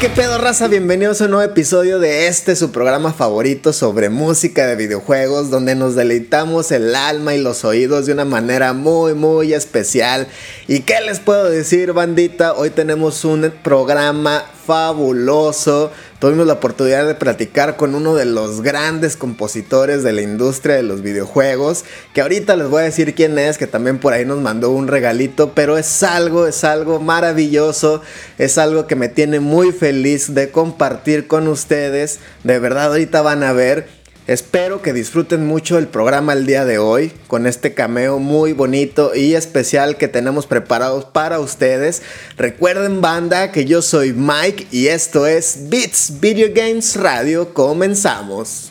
qué pedo raza, bienvenidos a un nuevo episodio de este su programa favorito sobre música de videojuegos donde nos deleitamos el alma y los oídos de una manera muy muy especial. ¿Y qué les puedo decir bandita? Hoy tenemos un programa fabuloso. Tuvimos la oportunidad de platicar con uno de los grandes compositores de la industria de los videojuegos, que ahorita les voy a decir quién es, que también por ahí nos mandó un regalito, pero es algo, es algo maravilloso, es algo que me tiene muy feliz de compartir con ustedes. De verdad, ahorita van a ver. Espero que disfruten mucho el programa el día de hoy con este cameo muy bonito y especial que tenemos preparados para ustedes. Recuerden banda que yo soy Mike y esto es Beats Video Games Radio. Comenzamos.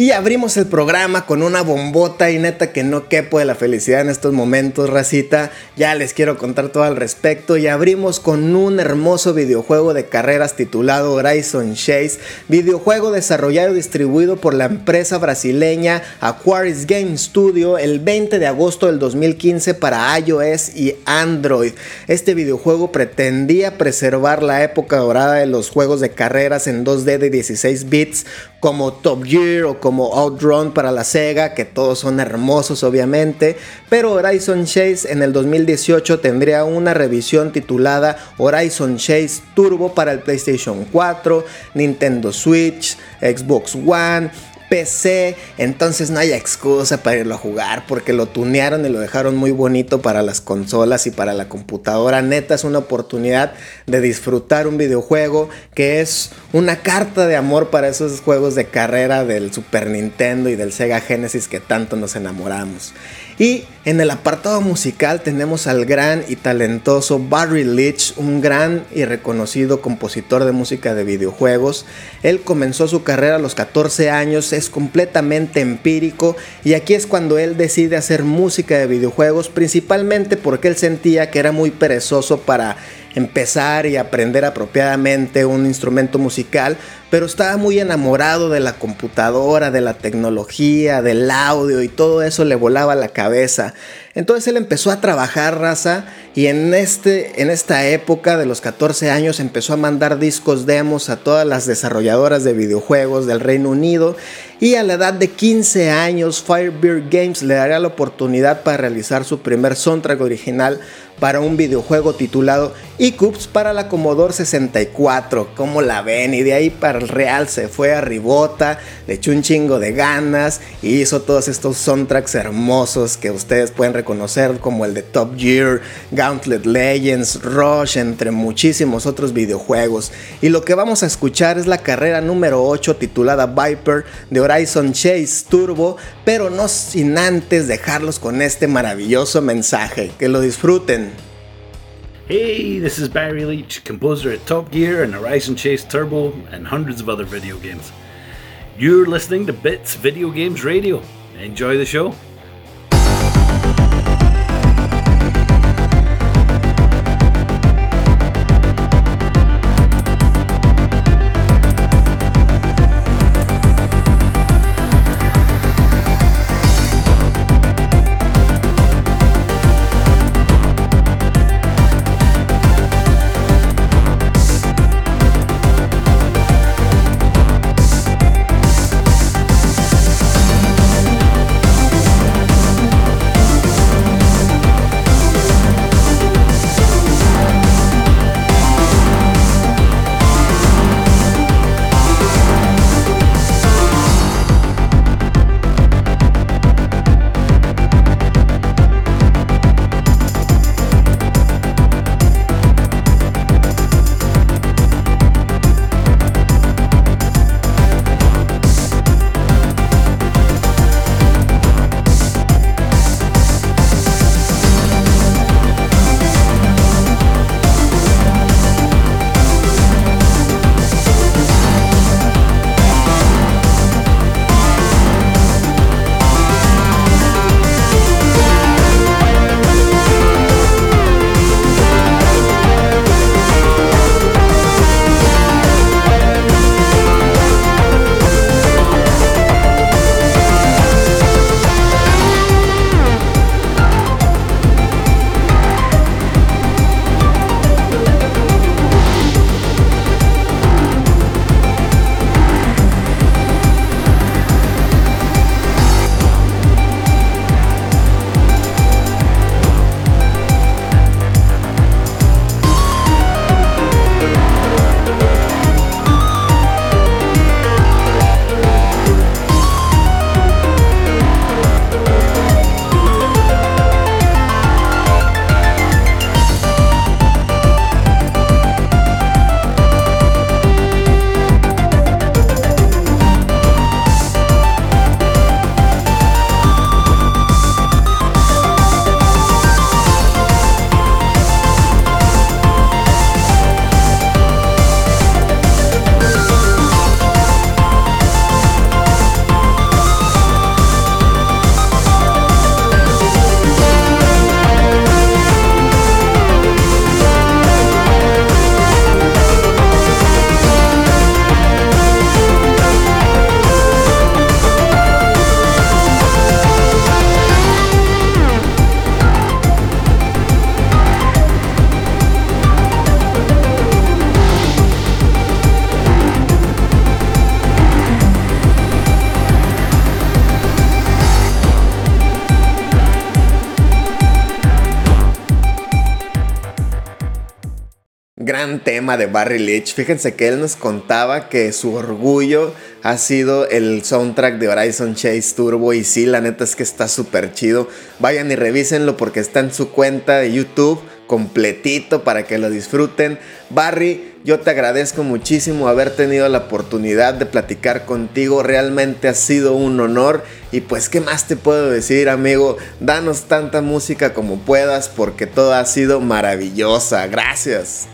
Y abrimos el programa con una bombota y neta que no quepo de la felicidad en estos momentos, racita. Ya les quiero contar todo al respecto. Y abrimos con un hermoso videojuego de carreras titulado Horizon Chase. Videojuego desarrollado y distribuido por la empresa brasileña Aquaris Game Studio el 20 de agosto del 2015 para iOS y Android. Este videojuego pretendía preservar la época dorada de los juegos de carreras en 2D de 16 bits como Top Gear o como Outrun para la Sega, que todos son hermosos obviamente, pero Horizon Chase en el 2018 tendría una revisión titulada Horizon Chase Turbo para el PlayStation 4, Nintendo Switch, Xbox One, PC, entonces no hay excusa para irlo a jugar porque lo tunearon y lo dejaron muy bonito para las consolas y para la computadora. Neta es una oportunidad de disfrutar un videojuego que es una carta de amor para esos juegos de carrera del Super Nintendo y del Sega Genesis que tanto nos enamoramos. Y en el apartado musical tenemos al gran y talentoso Barry Leach, un gran y reconocido compositor de música de videojuegos. Él comenzó su carrera a los 14 años, es completamente empírico y aquí es cuando él decide hacer música de videojuegos, principalmente porque él sentía que era muy perezoso para empezar y aprender apropiadamente un instrumento musical, pero estaba muy enamorado de la computadora, de la tecnología, del audio y todo eso le volaba la cabeza. Entonces él empezó a trabajar raza y en, este, en esta época de los 14 años empezó a mandar discos demos a todas las desarrolladoras de videojuegos del Reino Unido y a la edad de 15 años Firebeard Games le daría la oportunidad para realizar su primer soundtrack original para un videojuego titulado Eclipse para la Commodore 64. Como la ven? Y de ahí para el Real se fue a Ribota, le echó un chingo de ganas y hizo todos estos soundtracks hermosos que ustedes pueden reconocer como el de Top Gear, Gauntlet Legends, Rush, entre muchísimos otros videojuegos. Y lo que vamos a escuchar es la carrera número 8 titulada Viper de Horizon Chase Turbo, pero no sin antes dejarlos con este maravilloso mensaje. Que lo disfruten. Hey, this is Barry Leach, composer at Top Gear and Horizon Chase Turbo and hundreds of other video games. You're listening to Bits Video Games Radio. Enjoy the show. Tema de Barry Leach. Fíjense que él nos contaba que su orgullo ha sido el soundtrack de Horizon Chase Turbo y sí, la neta es que está súper chido. Vayan y revísenlo porque está en su cuenta de YouTube completito para que lo disfruten. Barry, yo te agradezco muchísimo haber tenido la oportunidad de platicar contigo. Realmente ha sido un honor. Y pues, ¿qué más te puedo decir, amigo? Danos tanta música como puedas porque todo ha sido maravillosa. Gracias.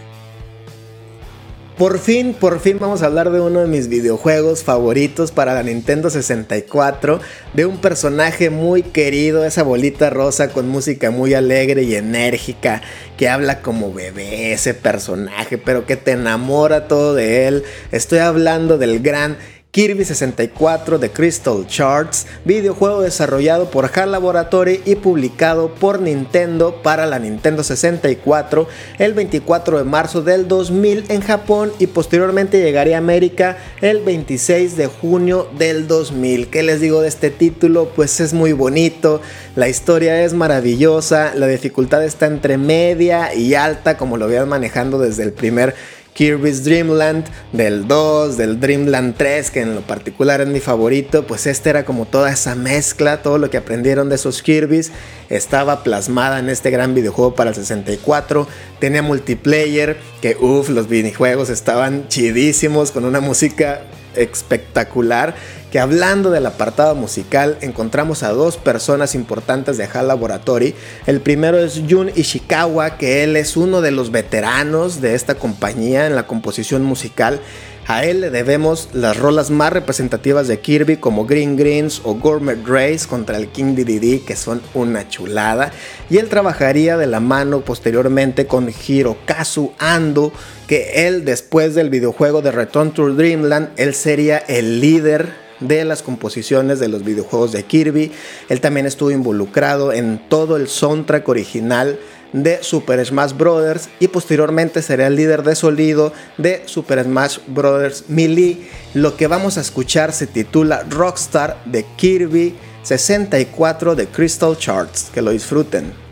Por fin, por fin vamos a hablar de uno de mis videojuegos favoritos para la Nintendo 64, de un personaje muy querido, esa bolita rosa con música muy alegre y enérgica, que habla como bebé ese personaje, pero que te enamora todo de él. Estoy hablando del gran Kirby 64 de Crystal Charts, videojuego desarrollado por HAL Laboratory y publicado por Nintendo para la Nintendo 64 el 24 de marzo del 2000 en Japón y posteriormente llegaría a América el 26 de junio del 2000. ¿Qué les digo de este título? Pues es muy bonito, la historia es maravillosa, la dificultad está entre media y alta como lo vean manejando desde el primer Kirby's Dreamland, del 2, del Dreamland 3, que en lo particular es mi favorito, pues este era como toda esa mezcla, todo lo que aprendieron de esos Kirby's. Estaba plasmada en este gran videojuego para el 64, tenía multiplayer, que uff, los videojuegos estaban chidísimos, con una música espectacular que hablando del apartado musical encontramos a dos personas importantes de HAL Laboratory. El primero es Jun Ishikawa, que él es uno de los veteranos de esta compañía en la composición musical. A él le debemos las rolas más representativas de Kirby como Green Greens o Gourmet Race contra el King DDD que son una chulada. Y él trabajaría de la mano posteriormente con Hirokazu Ando que él después del videojuego de Return to Dreamland, él sería el líder de las composiciones de los videojuegos de Kirby. Él también estuvo involucrado en todo el soundtrack original de Super Smash Bros. y posteriormente sería el líder de sonido de Super Smash Bros. Melee. Lo que vamos a escuchar se titula Rockstar de Kirby 64 de Crystal Charts. Que lo disfruten.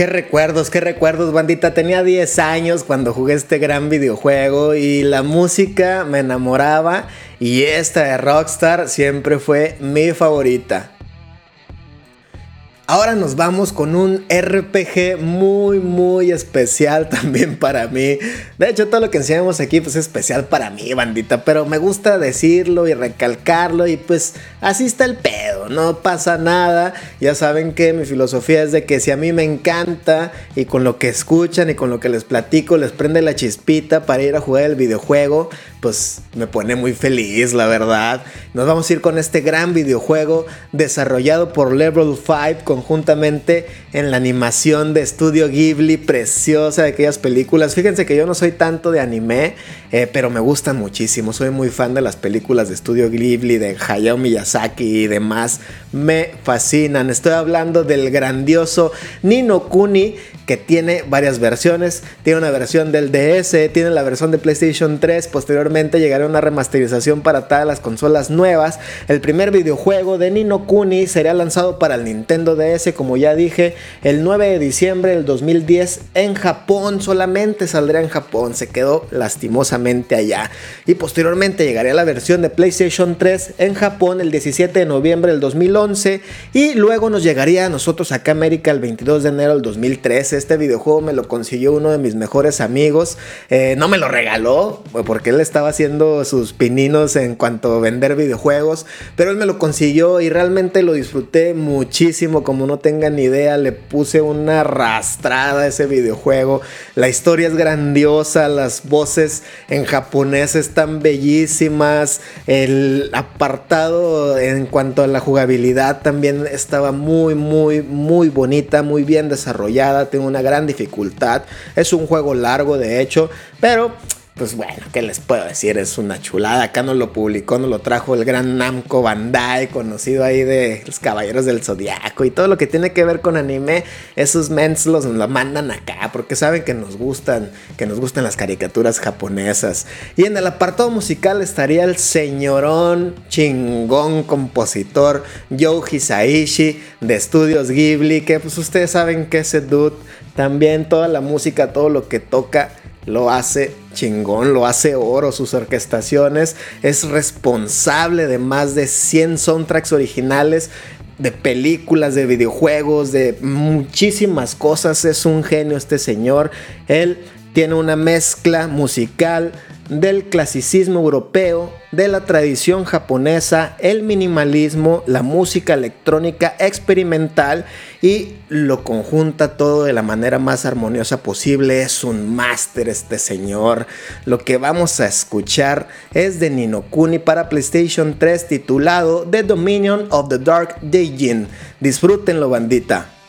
Qué recuerdos, qué recuerdos, bandita. Tenía 10 años cuando jugué este gran videojuego y la música me enamoraba y esta de Rockstar siempre fue mi favorita. Ahora nos vamos con un RPG muy muy especial también para mí. De hecho todo lo que enseñamos aquí pues es especial para mí bandita, pero me gusta decirlo y recalcarlo y pues así está el pedo, no pasa nada. Ya saben que mi filosofía es de que si a mí me encanta y con lo que escuchan y con lo que les platico les prende la chispita para ir a jugar el videojuego, pues me pone muy feliz la verdad. Nos vamos a ir con este gran videojuego desarrollado por Level 5 con conjuntamente en la animación de Studio Ghibli, preciosa de aquellas películas. Fíjense que yo no soy tanto de anime, eh, pero me gustan muchísimo. Soy muy fan de las películas de Studio Ghibli, de Hayao Miyazaki y demás. Me fascinan. Estoy hablando del grandioso Nino Kuni, que tiene varias versiones. Tiene una versión del DS, tiene la versión de PlayStation 3. Posteriormente llegará una remasterización para todas las consolas nuevas. El primer videojuego de Nino Kuni sería lanzado para el Nintendo DS como ya dije, el 9 de diciembre del 2010 en Japón, solamente saldría en Japón, se quedó lastimosamente allá. Y posteriormente llegaría la versión de PlayStation 3 en Japón el 17 de noviembre del 2011 y luego nos llegaría a nosotros acá a América el 22 de enero del 2013. Este videojuego me lo consiguió uno de mis mejores amigos, eh, no me lo regaló porque él estaba haciendo sus pininos en cuanto a vender videojuegos, pero él me lo consiguió y realmente lo disfruté muchísimo como no tengan idea, le puse una arrastrada a ese videojuego. La historia es grandiosa, las voces en japonés están bellísimas, el apartado en cuanto a la jugabilidad también estaba muy, muy, muy bonita, muy bien desarrollada, tiene una gran dificultad. Es un juego largo, de hecho, pero pues bueno, ¿qué les puedo decir? Es una chulada. Acá no lo publicó, no lo trajo el gran Namco Bandai, conocido ahí de los Caballeros del Zodiaco y todo lo que tiene que ver con anime. Esos mens los lo mandan acá porque saben que nos gustan, que nos gustan las caricaturas japonesas. Y en el apartado musical estaría el señorón chingón compositor Joe Hisaishi de Estudios Ghibli, que pues ustedes saben que ese dude también toda la música, todo lo que toca lo hace chingón, lo hace oro, sus orquestaciones, es responsable de más de 100 soundtracks originales de películas, de videojuegos, de muchísimas cosas, es un genio este señor, él tiene una mezcla musical del clasicismo europeo, de la tradición japonesa, el minimalismo, la música electrónica experimental y lo conjunta todo de la manera más armoniosa posible. Es un máster este señor. Lo que vamos a escuchar es de Ninokuni para PlayStation 3 titulado The Dominion of the Dark Deijin. Disfrútenlo bandita.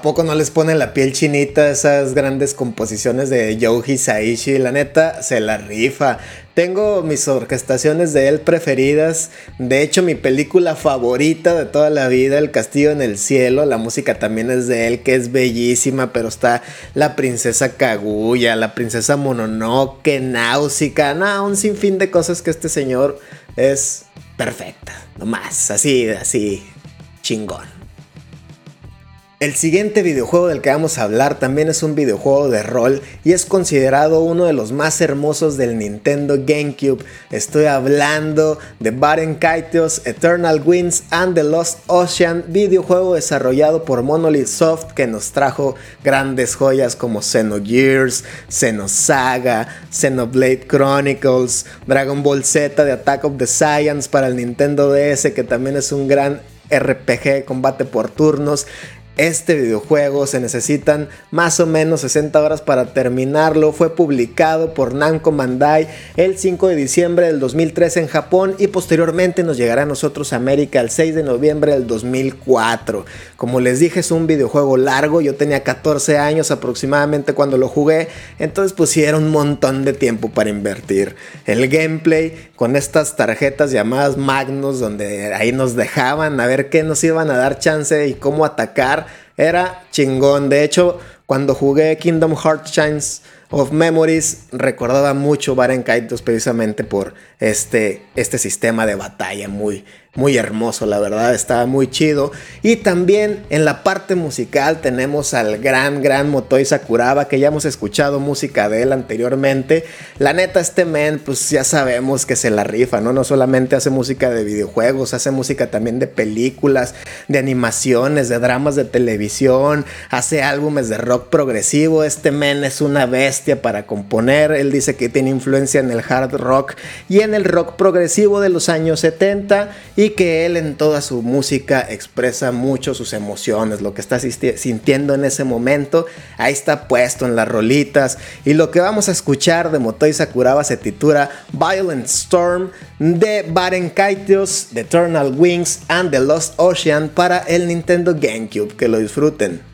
¿A poco no les pone la piel chinita esas grandes composiciones de Joe Hisaishi? La neta, se la rifa. Tengo mis orquestaciones de él preferidas. De hecho, mi película favorita de toda la vida, El Castillo en el Cielo. La música también es de él, que es bellísima, pero está la princesa Kaguya, la princesa Mononoke, Náusica. No, un sinfín de cosas que este señor es perfecta. Nomás, así, así, chingón. El siguiente videojuego del que vamos a hablar también es un videojuego de rol y es considerado uno de los más hermosos del Nintendo GameCube. Estoy hablando de Baron Kaitos Eternal Winds and the Lost Ocean, videojuego desarrollado por Monolith Soft que nos trajo grandes joyas como Xenogears, Xenosaga, Xenoblade Chronicles, Dragon Ball Z de Attack of the Science para el Nintendo DS que también es un gran RPG combate por turnos este videojuego. Se necesitan más o menos 60 horas para terminarlo. Fue publicado por Namco Bandai el 5 de diciembre del 2003 en Japón y posteriormente nos llegará a nosotros a América el 6 de noviembre del 2004. Como les dije es un videojuego largo. Yo tenía 14 años aproximadamente cuando lo jugué. Entonces pusieron un montón de tiempo para invertir. El gameplay con estas tarjetas llamadas Magnus donde ahí nos dejaban a ver qué nos iban a dar chance y cómo atacar era chingón. De hecho, cuando jugué Kingdom Hearts Chains of Memories, recordaba mucho Baron Kaitos precisamente por este, este sistema de batalla muy, muy hermoso, la verdad, estaba muy chido. Y también en la parte musical tenemos al gran, gran Motoi Sakuraba, que ya hemos escuchado música de él anteriormente. La neta, este men, pues ya sabemos que se la rifa, ¿no? No solamente hace música de videojuegos, hace música también de películas, de animaciones, de dramas de televisión, hace álbumes de rock progresivo. Este men es una bestia para componer. Él dice que tiene influencia en el hard rock y en el rock progresivo de los años 70 y que él en toda su música expresa mucho sus emociones, lo que está sintiendo en ese momento, ahí está puesto en las rolitas. Y lo que vamos a escuchar de Motoi Sakuraba se titula Violent Storm de Baren Kaitios, The Eternal Wings and The Lost Ocean para el Nintendo GameCube, que lo disfruten.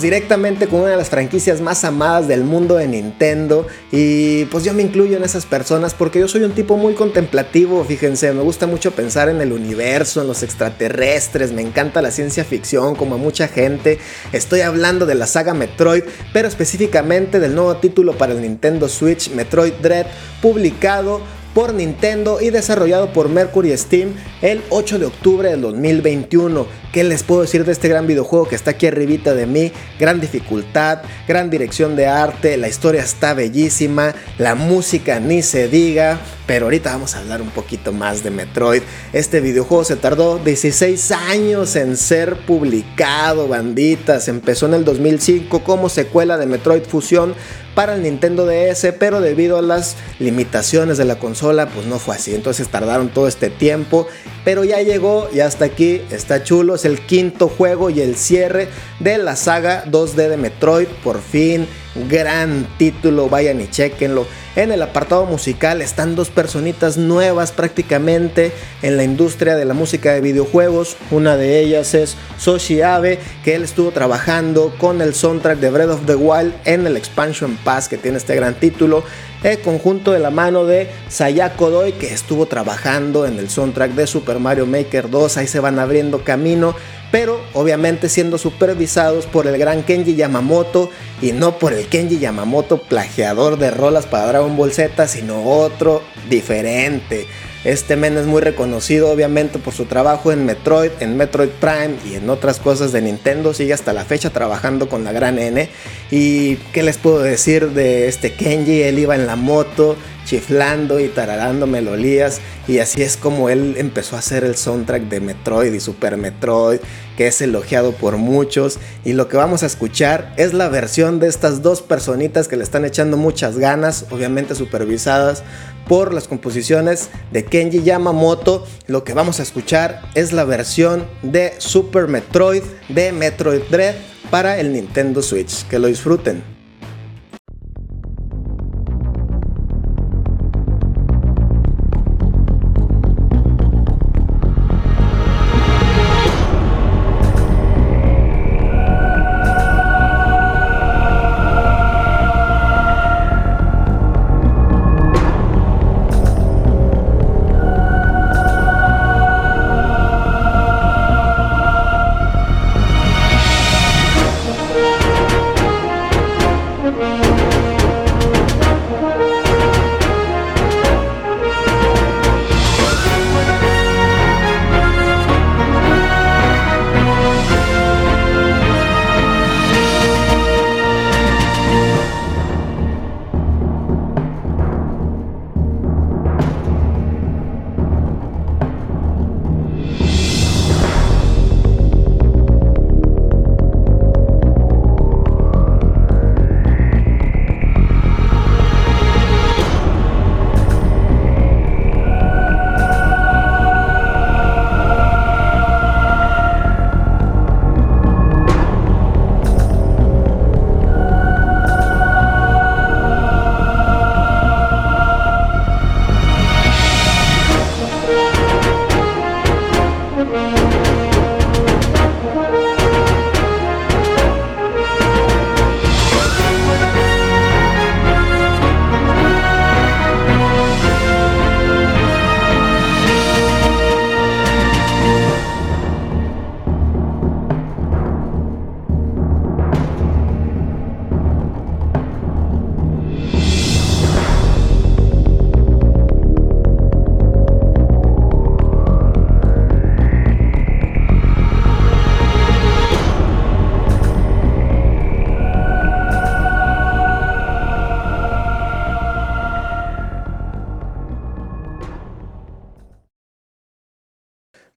Directamente con una de las franquicias más amadas del mundo de Nintendo. Y pues yo me incluyo en esas personas porque yo soy un tipo muy contemplativo, fíjense, me gusta mucho pensar en el universo, en los extraterrestres, me encanta la ciencia ficción como a mucha gente, estoy hablando de la saga Metroid, pero específicamente del nuevo título para el Nintendo Switch, Metroid Dread, publicado por Nintendo y desarrollado por Mercury Steam el 8 de octubre del 2021. ¿Qué les puedo decir de este gran videojuego que está aquí arribita de mí? Gran dificultad, gran dirección de arte, la historia está bellísima, la música ni se diga, pero ahorita vamos a hablar un poquito más de Metroid. Este videojuego se tardó 16 años en ser publicado, banditas. Empezó en el 2005 como secuela de Metroid Fusion para el Nintendo DS, pero debido a las limitaciones de la consola, pues no fue así. Entonces tardaron todo este tiempo, pero ya llegó, ya hasta aquí, está chulo el quinto juego y el cierre de la saga 2D de Metroid. Por fin, gran título, vayan y chequenlo. En el apartado musical están dos personitas nuevas prácticamente en la industria de la música de videojuegos. Una de ellas es Soshi Abe, que él estuvo trabajando con el soundtrack de Breath of the Wild en el Expansion Pass que tiene este gran título el conjunto de la mano de Sayako Doi que estuvo trabajando en el soundtrack de Super Mario Maker 2, ahí se van abriendo camino, pero obviamente siendo supervisados por el gran Kenji Yamamoto y no por el Kenji Yamamoto plagiador de rolas para Dragon Ball Z, sino otro diferente. Este men es muy reconocido obviamente por su trabajo en Metroid, en Metroid Prime y en otras cosas de Nintendo. Sigue hasta la fecha trabajando con la gran N. Y qué les puedo decir de este Kenji, él iba en la moto chiflando y tararando melodías y así es como él empezó a hacer el soundtrack de Metroid y Super Metroid que es elogiado por muchos y lo que vamos a escuchar es la versión de estas dos personitas que le están echando muchas ganas, obviamente supervisadas por las composiciones de Kenji Yamamoto. Lo que vamos a escuchar es la versión de Super Metroid de Metroid Dread para el Nintendo Switch. Que lo disfruten.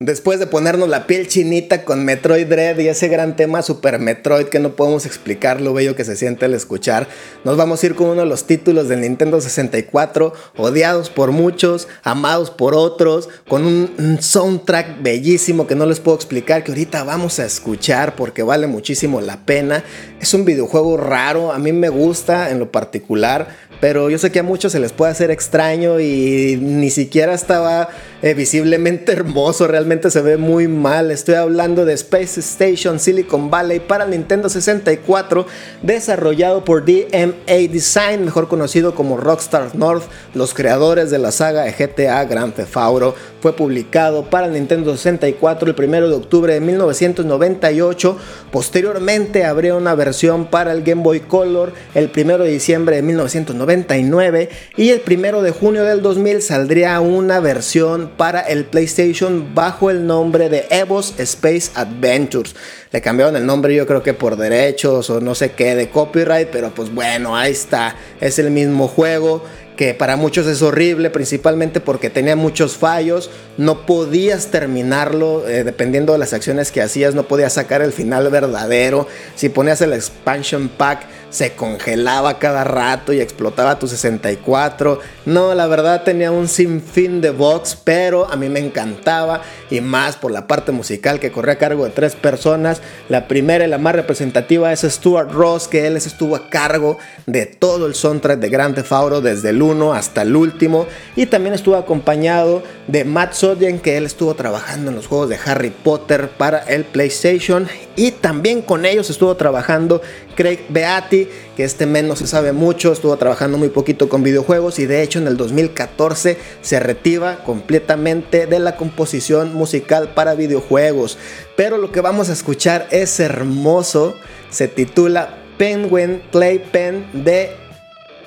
Después de ponernos la piel chinita con Metroid Dread y ese gran tema Super Metroid que no podemos explicar lo bello que se siente al escuchar, nos vamos a ir con uno de los títulos del Nintendo 64, odiados por muchos, amados por otros, con un, soundtrack bellísimo que no les puedo explicar, que ahorita vamos a escuchar porque vale muchísimo la pena. Es un videojuego raro, a mí me gusta en lo particular, pero yo sé que a muchos se les puede hacer extraño y ni siquiera estaba eh, visiblemente hermoso, realmente se ve muy mal. Estoy hablando de Space Station Silicon Valley para Nintendo 64, desarrollado por DMA Design, mejor conocido como Rockstar North, los creadores de la saga de GTA Grand Theft Auto. Fue publicado para Nintendo 64 el 1 de octubre de 1998. Posteriormente habría una versión para el Game Boy Color el 1 de diciembre de 1999 y el 1 de junio del 2000 saldría una versión para el PlayStation bajo el nombre de Evos Space Adventures. Le cambiaron el nombre yo creo que por derechos o no sé qué de copyright, pero pues bueno, ahí está, es el mismo juego que para muchos es horrible, principalmente porque tenía muchos fallos, no podías terminarlo, eh, dependiendo de las acciones que hacías, no podías sacar el final verdadero, si ponías el expansion pack se congelaba cada rato y explotaba tu 64. No, la verdad tenía un sinfín de box, pero a mí me encantaba y más por la parte musical que corría a cargo de tres personas. La primera y la más representativa es Stuart Ross, que él estuvo a cargo de todo el soundtrack de Grand Theft Auto desde el 1 hasta el último y también estuvo acompañado de Matt Sodian, que él estuvo trabajando en los juegos de Harry Potter para el PlayStation y también con ellos estuvo trabajando Craig Beatty, que este menos se sabe mucho, estuvo trabajando muy poquito con videojuegos y de hecho en el 2014 se retira completamente de la composición musical para videojuegos. Pero lo que vamos a escuchar es hermoso, se titula Penguin Playpen de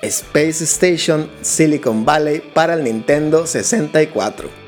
Space Station Silicon Valley para el Nintendo 64.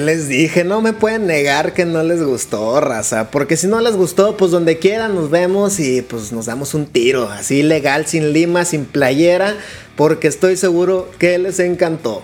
Les dije, no me pueden negar que no les gustó, raza. Porque si no les gustó, pues donde quiera nos vemos y pues nos damos un tiro. Así legal, sin lima, sin playera. Porque estoy seguro que les encantó.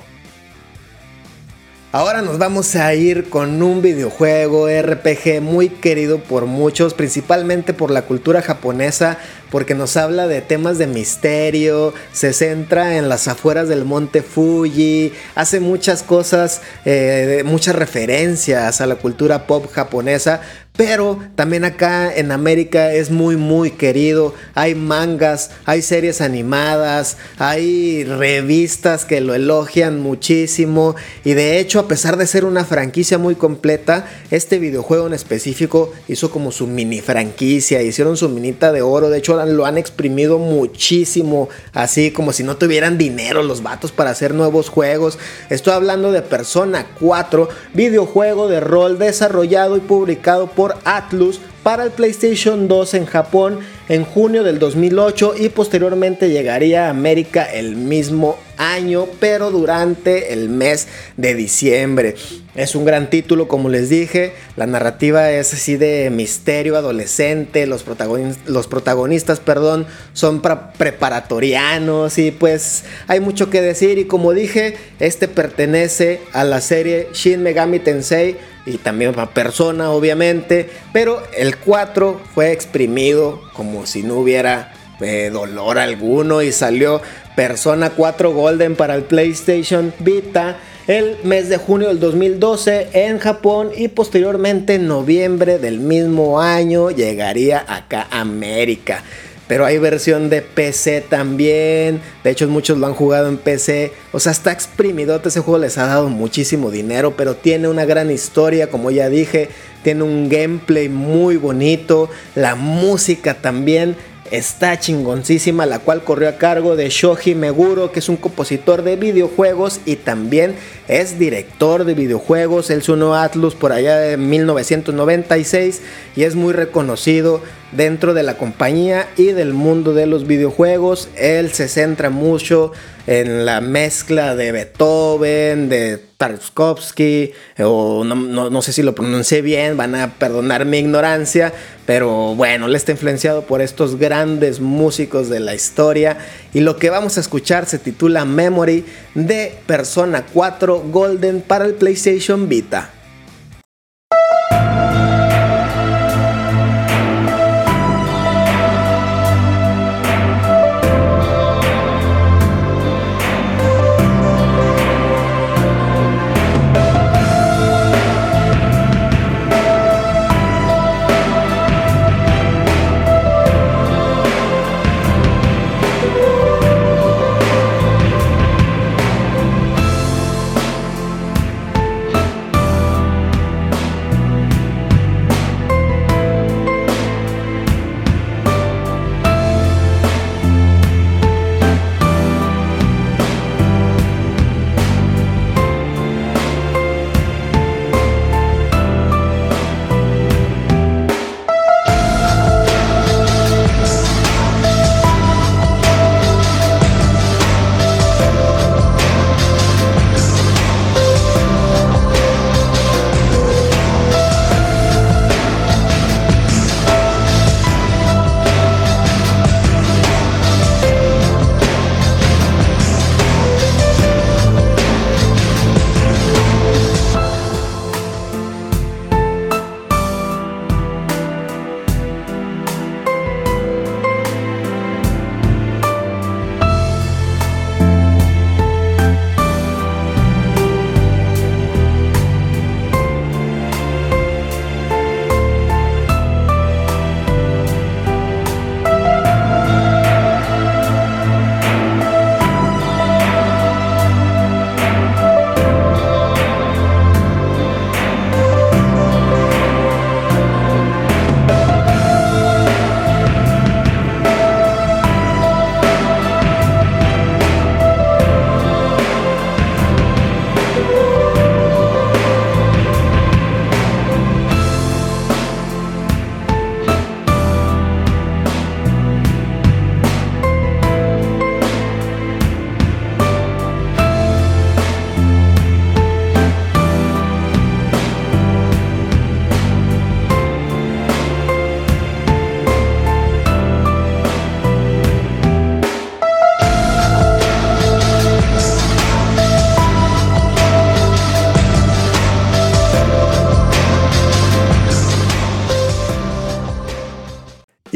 Ahora nos vamos a ir con un videojuego RPG muy querido por muchos, principalmente por la cultura japonesa, porque nos habla de temas de misterio, se centra en las afueras del monte Fuji, hace muchas cosas, eh, muchas referencias a la cultura pop japonesa, pero también acá en América es muy muy querido. Hay mangas, hay series animadas, hay revistas que lo elogian muchísimo. Y de hecho, a pesar de ser una franquicia muy completa, este videojuego en específico hizo como su mini franquicia. Hicieron su minita de oro. De hecho, lo han exprimido muchísimo. Así como si no tuvieran dinero los vatos para hacer nuevos juegos. Estoy hablando de Persona 4, videojuego de rol desarrollado y publicado por Atlus para el PlayStation 2 en Japón en junio del 2008 y posteriormente llegaría a América el mismo año, pero durante el mes de diciembre. Es un gran título, como les dije, la narrativa es así de misterio adolescente, los, protagonistas, los protagonistas perdón, son preparatorianos y pues hay mucho que decir. Y como dije, este pertenece a la serie Shin Megami Tensei y también a Persona obviamente, pero el 4 fue exprimido como si no hubiera dolor alguno y salió Persona 4 Golden para el PlayStation Vita el mes de junio del 2012 en Japón y posteriormente en noviembre del mismo año llegaría acá a América pero hay versión de PC también. De hecho, muchos lo han jugado en PC. O sea, está exprimido. Ese juego les ha dado muchísimo dinero, pero tiene una gran historia, como ya dije. Tiene un gameplay muy bonito. La música también está chingoncísima, la cual corrió a cargo de Shoji Meguro, que es un compositor de videojuegos y también es director de videojuegos. Él sonó Atlus por allá de 1996 y es muy reconocido dentro de la compañía y del mundo de los videojuegos. Él se centra mucho en la mezcla de Beethoven, de Tarkovsky, o no, sé si lo pronuncié bien, van a perdonar mi ignorancia, pero bueno, él está influenciado por estos grandes músicos de la historia. Y lo que vamos a escuchar se titula Memory de Persona 4 Golden para el PlayStation Vita.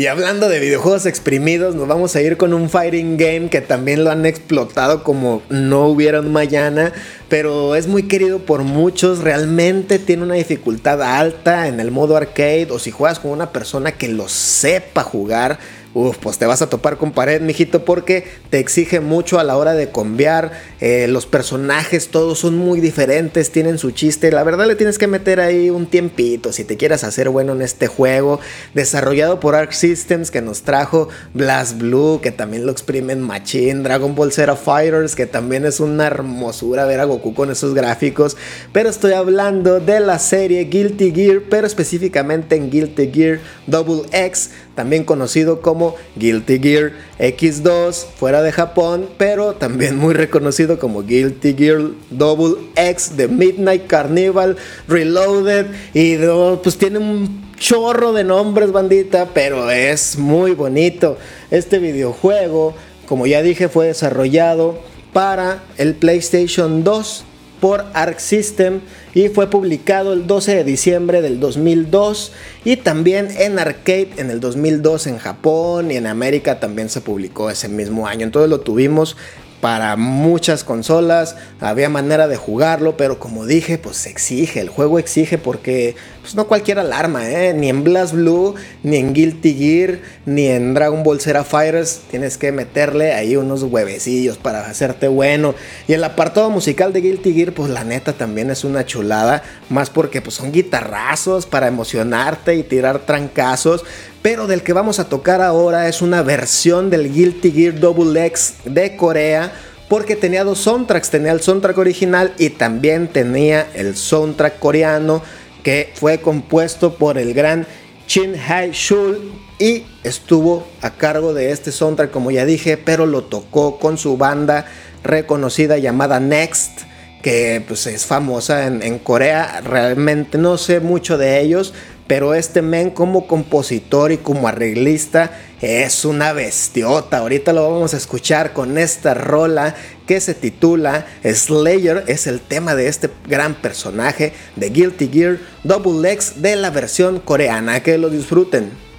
Y hablando de videojuegos exprimidos, nos vamos a ir con un fighting game que también lo han explotado como no hubiera un mañana, pero es muy querido por muchos, realmente tiene una dificultad alta en el modo arcade o si juegas con una persona que lo sepa jugar, Uf, pues te vas a topar con pared, mijito, porque te exige mucho a la hora de conviar. Eh, los personajes todos son muy diferentes, tienen su chiste. La verdad le tienes que meter ahí un tiempito si te quieras hacer bueno en este juego. Desarrollado por Arc Systems, que nos trajo Blast Blue, que también lo exprimen Machine. Dragon Ball Zero Fighters, que también es una hermosura ver a Goku con esos gráficos. Pero estoy hablando de la serie Guilty Gear, pero específicamente en Guilty Gear Double X, también conocido como Guilty Gear X2 fuera de Japón, pero también muy reconocido como Guilty Gear Double X de Midnight Carnival Reloaded y pues tiene un chorro de nombres bandita, pero es muy bonito. Este videojuego, como ya dije, fue desarrollado para el PlayStation 2 por Arc System y fue publicado el 12 de diciembre del 2002 y también en arcade en el 2002 en Japón y en América también se publicó ese mismo año. Entonces lo tuvimos para muchas consolas, había manera de jugarlo, pero como dije, pues exige, el juego exige porque pues no cualquier alarma, ¿eh? ni en Blast Blue, ni en Guilty Gear, ni en Dragon Ball Zero Fighters, tienes que meterle ahí unos huevecillos para hacerte bueno. Y el apartado musical de Guilty Gear, pues la neta también es una chulada, más porque pues son guitarrazos para emocionarte y tirar trancazos, pero del que vamos a tocar ahora es una versión del Guilty Gear Double X de Corea. Porque tenía dos soundtracks, tenía el soundtrack original y también tenía el soundtrack coreano que fue compuesto por el gran Shin Hae Shul y estuvo a cargo de este soundtrack como ya dije, pero lo tocó con su banda reconocida llamada Next que pues es famosa en Corea, realmente no sé mucho de ellos, pero este men como compositor y como arreglista es una bestiota. Ahorita lo vamos a escuchar con esta rola que se titula Slayer. Es el tema de este gran personaje de Guilty Gear Double X de la versión coreana. Que lo disfruten.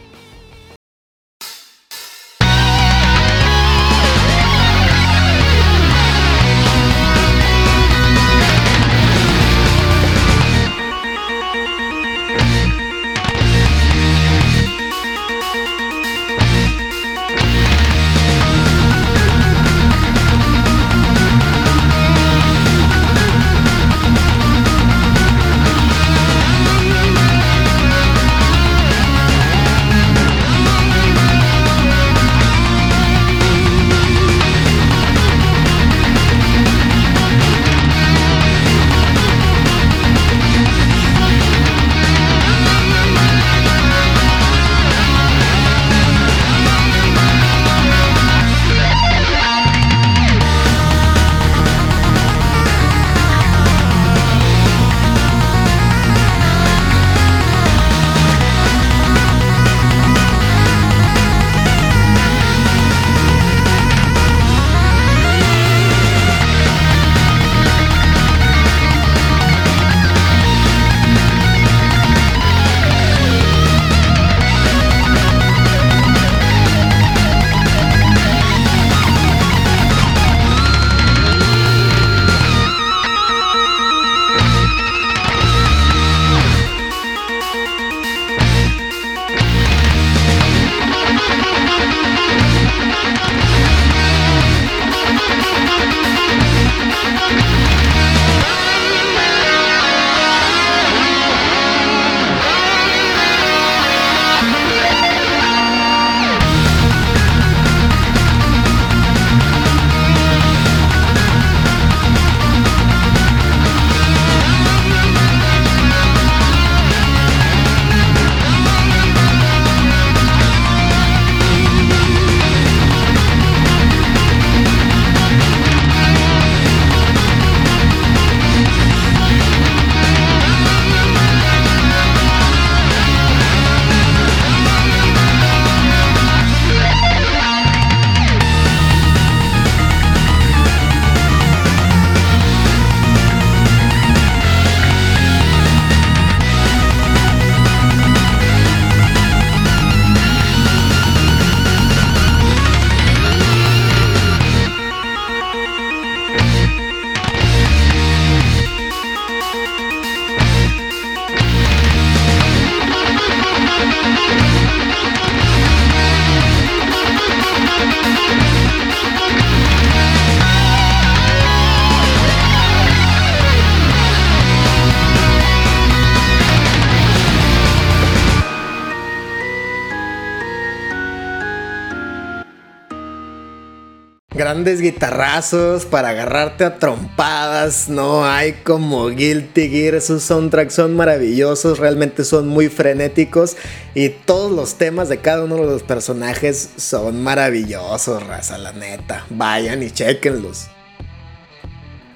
Grandes guitarrazos para agarrarte a trompadas. No hay como Guilty Gear. Sus soundtracks son maravillosos, realmente son muy frenéticos. Y todos los temas de cada uno de los personajes son maravillosos, raza, la neta. Vayan y chequenlos.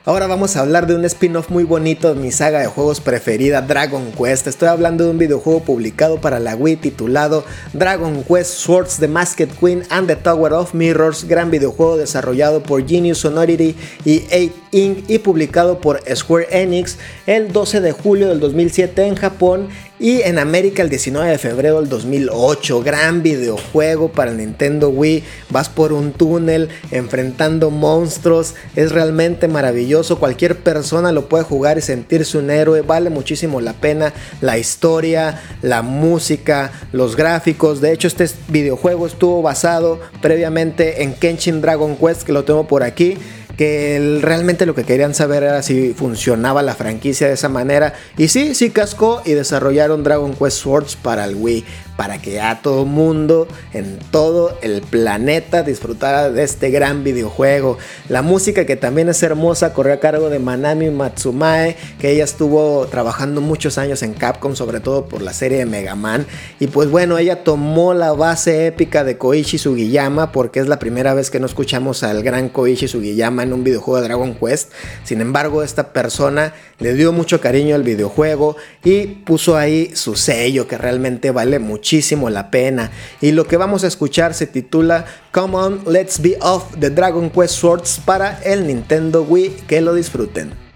Ahora vamos a hablar de un spin-off muy bonito de mi saga de juegos preferida, Dragon Quest. Estoy hablando de un videojuego publicado para la Wii titulado Dragon Quest Swords The Masked Queen and the Tower of Mirrors, gran videojuego desarrollado por Genius Sonority y 8 Inc. y publicado por Square Enix el 12 de julio del 2007 en Japón y en América el 19 de febrero del 2008. Gran videojuego para Nintendo Wii. Vas por un túnel enfrentando monstruos. Es realmente maravilloso. Cualquier persona lo puede jugar y sentirse un héroe. Vale muchísimo la pena. La historia, la música, los gráficos. De hecho, este videojuego estuvo basado previamente en Kenshin Dragon Quest, que lo tengo por aquí que realmente lo que querían saber era si funcionaba la franquicia de esa manera. Y sí, sí cascó y desarrollaron Dragon Quest Swords para el Wii para que ya todo mundo en todo el planeta disfrutara de este gran videojuego. La música que también es hermosa corrió a cargo de Manami Matsumae, que ella estuvo trabajando muchos años en Capcom, sobre todo por la serie de Mega Man. Y pues bueno, ella tomó la base épica de Koichi Sugiyama, porque es la primera vez que no escuchamos al gran Koichi Sugiyama en un videojuego de Dragon Quest. Sin embargo, esta persona le dio mucho cariño al videojuego y puso ahí su sello que realmente vale muchísimo la pena. Y lo que vamos a escuchar se titula Come on, let's be off the Dragon Quest Swords para el Nintendo Wii. Que lo disfruten.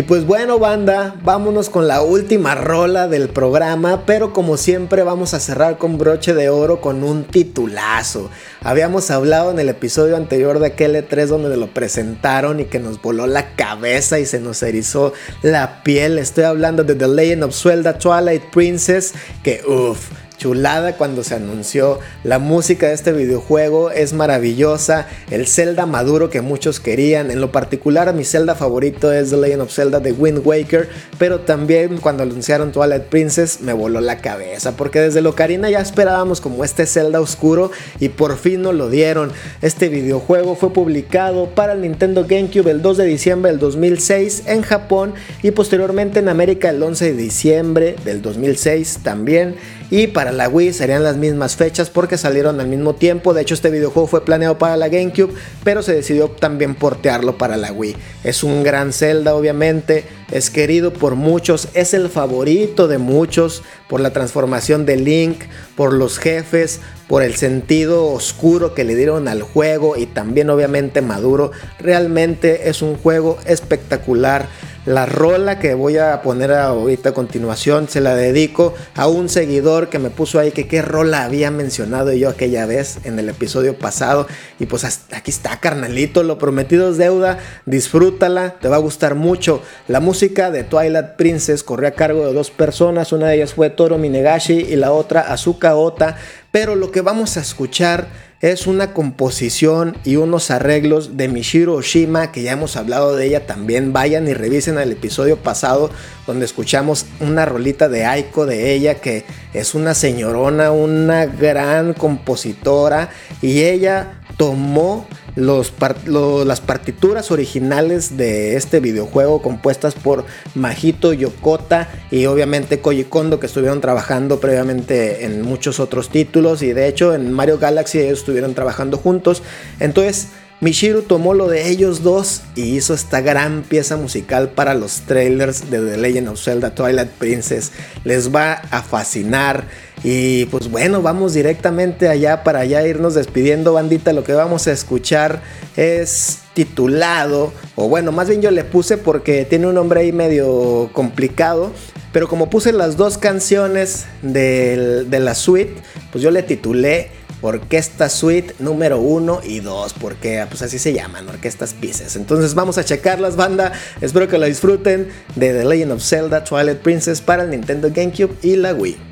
Y pues bueno banda, vámonos con la última rola del programa, pero como siempre vamos a cerrar con broche de oro con un titulazo. Habíamos hablado en el episodio anterior de aquel E3 donde lo presentaron y que nos voló la cabeza y se nos erizó la piel. Estoy hablando de The Legend of Zelda Twilight Princess, que uff chulada cuando se anunció. La música de este videojuego es maravillosa. El Zelda maduro que muchos querían. En lo particular, mi Zelda favorito es The Legend of Zelda de Wind Waker. Pero también cuando anunciaron Twilight Princess me voló la cabeza. Porque desde Locarina ya esperábamos como este Zelda oscuro. Y por fin nos lo dieron. Este videojuego fue publicado para el Nintendo GameCube el 2 de diciembre del 2006 en Japón. Y posteriormente en América el 11 de diciembre del 2006 también. Y para la Wii serían las mismas fechas porque salieron al mismo tiempo. De hecho, este videojuego fue planeado para la GameCube, pero se decidió también portearlo para la Wii. Es un gran Zelda, obviamente. Es querido por muchos, es el favorito de muchos por la transformación de Link, por los jefes, por el sentido oscuro que le dieron al juego y también obviamente maduro. Realmente es un juego espectacular. La rola que voy a poner ahorita a continuación se la dedico a un seguidor que me puso ahí que qué rola había mencionado yo aquella vez en el episodio pasado. Y pues aquí está, carnalito, lo prometido es deuda, disfrútala, te va a gustar mucho. La música de Twilight Princess corrió a cargo de dos personas, una de ellas fue Toro Minegashi y la otra Azuka Ota. Pero lo que vamos a escuchar es una composición y unos arreglos de Mishiro Oshima, que ya hemos hablado de ella también. Vayan y revisen el episodio pasado donde escuchamos una rolita de Aiko de ella, que es una señorona, una gran compositora, y ella tomó los las partituras originales de este videojuego compuestas por Majito Yokota y obviamente Koji Kondo que estuvieron trabajando previamente en muchos otros títulos y de hecho en Mario Galaxy ellos estuvieron trabajando juntos. Entonces Michiru tomó lo de ellos dos y hizo esta gran pieza musical para los trailers de The Legend of Zelda Twilight Princess. Les va a fascinar. Y pues bueno, vamos directamente allá para allá irnos despidiendo, bandita. Lo que vamos a escuchar es titulado, o bueno, más bien yo le puse porque tiene un nombre ahí medio complicado. Pero como puse las dos canciones de, de la suite, pues yo le titulé Orquesta Suite número 1 y 2, porque pues así se llaman, Orquestas Pieces. Entonces vamos a checarlas, banda. Espero que la disfruten de The Legend of Zelda Twilight Princess para el Nintendo GameCube y la Wii.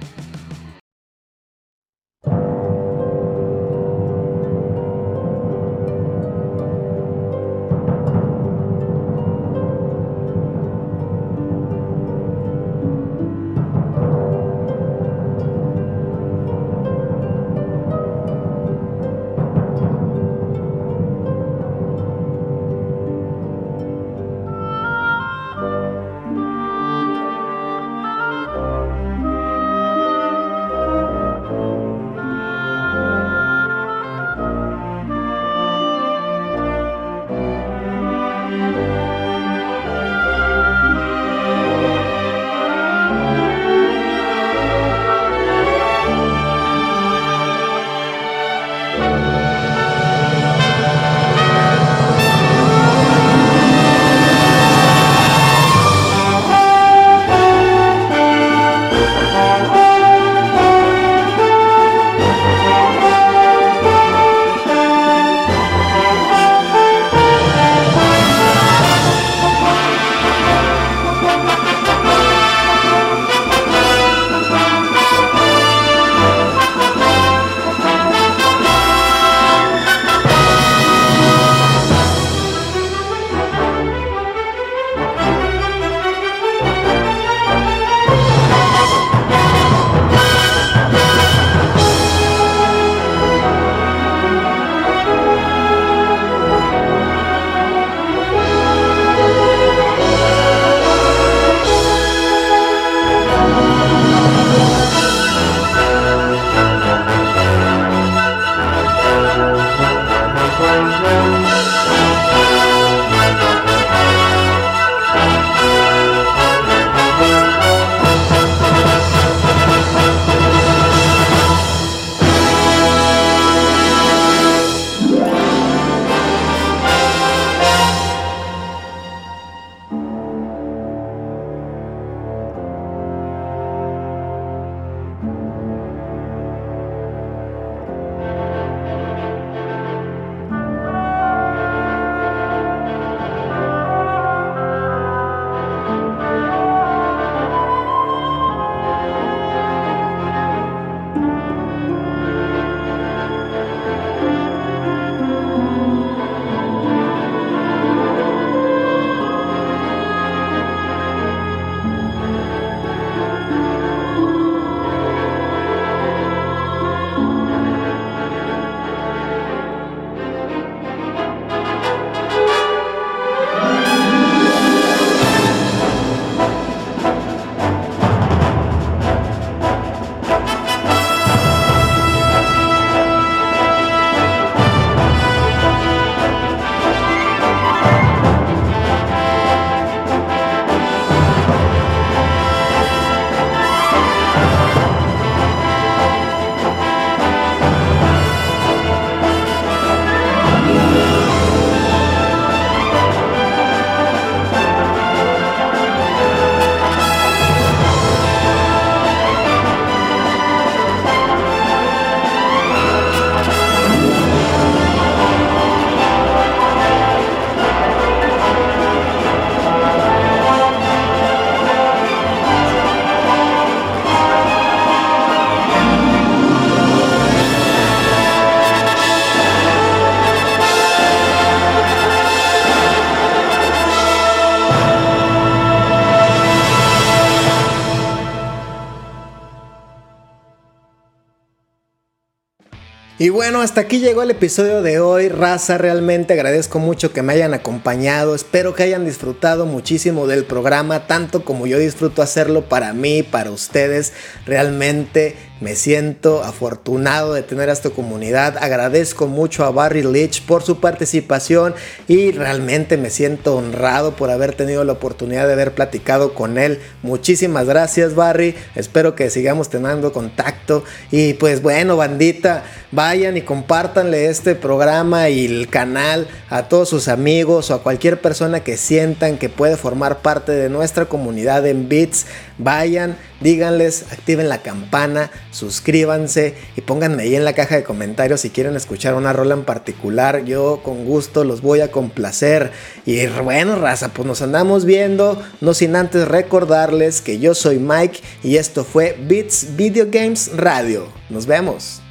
Y bueno, hasta aquí llegó el episodio de hoy. Raza, realmente agradezco mucho que me hayan acompañado. Espero que hayan disfrutado muchísimo del programa, tanto como yo disfruto hacerlo para mí, para ustedes. Realmente me siento afortunado de tener a esta comunidad. Agradezco mucho a Barry Leach por su participación y realmente me siento honrado por haber tenido la oportunidad de haber platicado con él. Muchísimas gracias Barry. Espero que sigamos teniendo contacto. Y pues bueno, bandita, vayan y compártanle este programa y el canal a todos sus amigos o a cualquier persona que sientan que puede formar parte de nuestra comunidad en Bits. Vayan, díganles, activen la campana, suscríbanse y pónganme ahí en la caja de comentarios si quieren escuchar una rola en particular. Yo con gusto los voy a complacer. Y bueno, raza, pues nos andamos viendo, no sin antes recordarles que yo soy Mike y esto fue Beats Video Games Radio. Nos vemos.